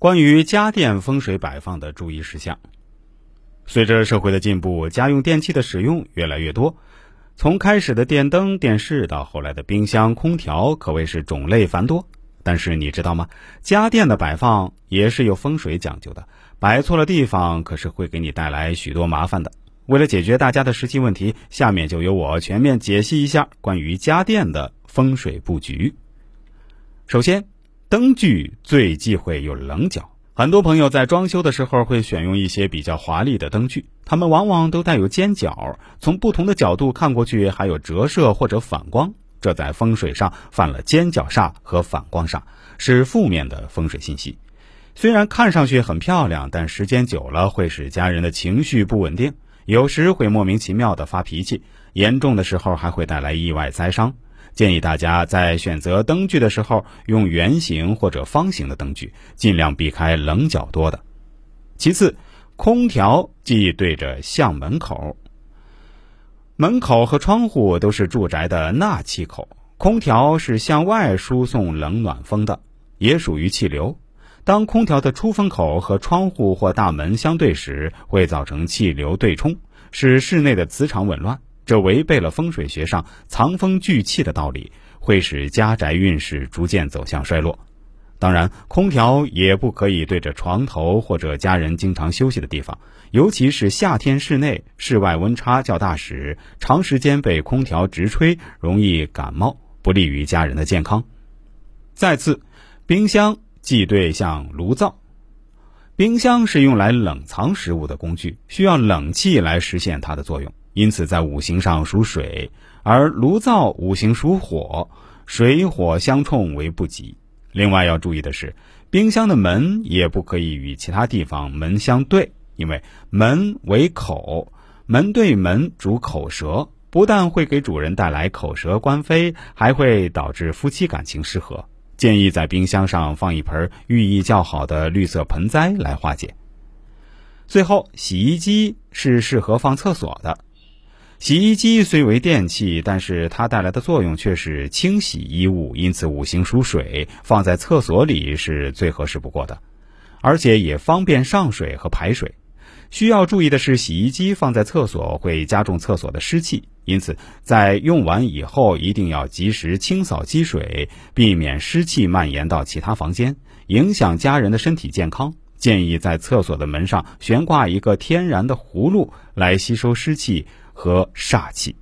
关于家电风水摆放的注意事项。随着社会的进步，家用电器的使用越来越多。从开始的电灯、电视到后来的冰箱、空调，可谓是种类繁多。但是你知道吗？家电的摆放也是有风水讲究的，摆错了地方，可是会给你带来许多麻烦的。为了解决大家的实际问题，下面就由我全面解析一下关于家电的风水布局。首先，灯具最忌讳有棱角。很多朋友在装修的时候会选用一些比较华丽的灯具，它们往往都带有尖角，从不同的角度看过去还有折射或者反光，这在风水上犯了尖角煞和反光煞，是负面的风水信息。虽然看上去很漂亮，但时间久了会使家人的情绪不稳定，有时会莫名其妙的发脾气，严重的时候还会带来意外灾伤。建议大家在选择灯具的时候，用圆形或者方形的灯具，尽量避开棱角多的。其次，空调忌对着向门口。门口和窗户都是住宅的纳气口，空调是向外输送冷暖风的，也属于气流。当空调的出风口和窗户或大门相对时，会造成气流对冲，使室内的磁场紊乱。这违背了风水学上藏风聚气的道理，会使家宅运势逐渐走向衰落。当然，空调也不可以对着床头或者家人经常休息的地方，尤其是夏天室内、室外温差较大时，长时间被空调直吹，容易感冒，不利于家人的健康。再次，冰箱忌对向炉灶。冰箱是用来冷藏食物的工具，需要冷气来实现它的作用。因此，在五行上属水，而炉灶五行属火，水火相冲为不吉。另外要注意的是，冰箱的门也不可以与其他地方门相对，因为门为口，门对门主口舌，不但会给主人带来口舌官非，还会导致夫妻感情失和。建议在冰箱上放一盆寓意较好的绿色盆栽来化解。最后，洗衣机是适合放厕所的。洗衣机虽为电器，但是它带来的作用却是清洗衣物，因此五行属水，放在厕所里是最合适不过的，而且也方便上水和排水。需要注意的是，洗衣机放在厕所会加重厕所的湿气，因此在用完以后一定要及时清扫积水，避免湿气蔓延到其他房间，影响家人的身体健康。建议在厕所的门上悬挂一个天然的葫芦，来吸收湿气。和煞气。